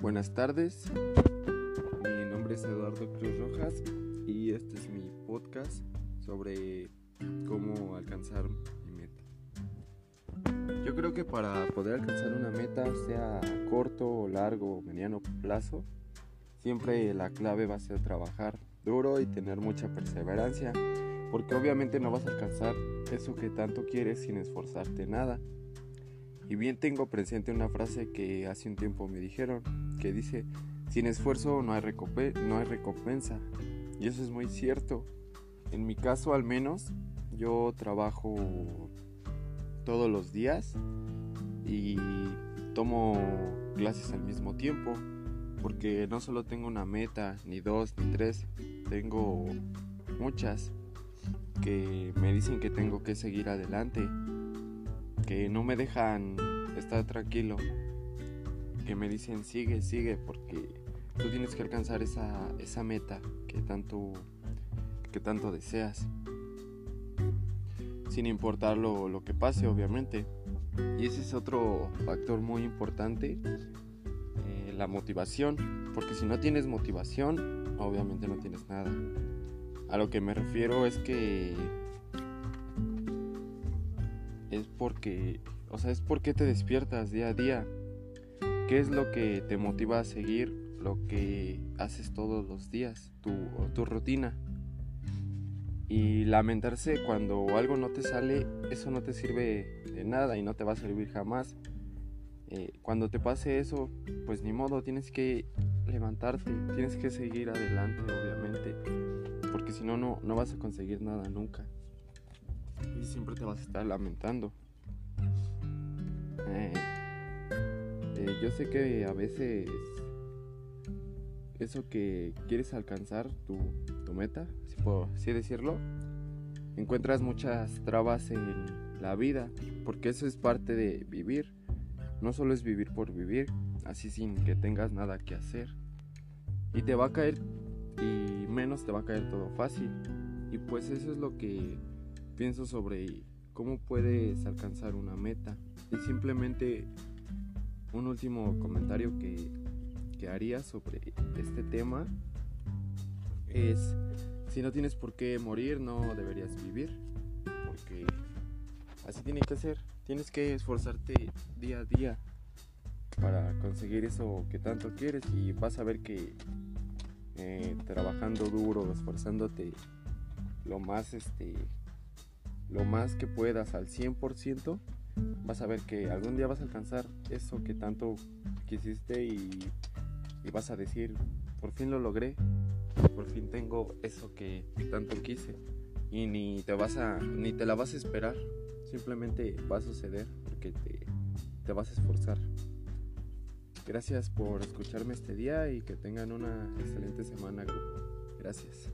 buenas tardes. Mi nombre es Eduardo Cruz Rojas y este es mi podcast sobre cómo alcanzar mi meta. Yo creo que para poder alcanzar una meta, sea corto, largo o mediano plazo, siempre la clave va a ser trabajar duro y tener mucha perseverancia, porque obviamente no vas a alcanzar eso que tanto quieres sin esforzarte nada. Y bien tengo presente una frase que hace un tiempo me dijeron, que dice, sin esfuerzo no hay, no hay recompensa. Y eso es muy cierto. En mi caso al menos, yo trabajo todos los días y tomo clases al mismo tiempo, porque no solo tengo una meta, ni dos, ni tres, tengo muchas que me dicen que tengo que seguir adelante que no me dejan estar tranquilo, que me dicen sigue, sigue, porque tú tienes que alcanzar esa, esa meta que tanto, que tanto deseas, sin importar lo, lo que pase, obviamente. Y ese es otro factor muy importante, eh, la motivación, porque si no tienes motivación, obviamente no tienes nada. A lo que me refiero es que es porque, o sea, es porque te despiertas día a día. ¿Qué es lo que te motiva a seguir lo que haces todos los días, tu, tu rutina? Y lamentarse cuando algo no te sale, eso no te sirve de nada y no te va a servir jamás. Eh, cuando te pase eso, pues ni modo, tienes que levantarte, tienes que seguir adelante, obviamente, porque si no, no vas a conseguir nada nunca y siempre te vas a estar lamentando. Eh, eh, yo sé que a veces eso que quieres alcanzar, tu, tu meta, si puedo así decirlo, encuentras muchas trabas en la vida, porque eso es parte de vivir. No solo es vivir por vivir, así sin que tengas nada que hacer. Y te va a caer, y menos te va a caer todo fácil. Y pues eso es lo que pienso sobre cómo puedes alcanzar una meta. Y simplemente un último comentario que, que haría sobre este tema es, si no tienes por qué morir, no deberías vivir. Porque así tiene que ser. Tienes que esforzarte día a día para conseguir eso que tanto quieres y vas a ver que eh, trabajando duro, esforzándote lo más este lo más que puedas al 100%, vas a ver que algún día vas a alcanzar eso que tanto quisiste y, vas a decir, por fin lo logré, por fin tengo eso que tanto quise y ni te vas a ni te la vas a esperar, simplemente va a suceder porque te, te vas a esforzar. Gracias por escucharme este día y que tengan una excelente semana, grupo. Gracias.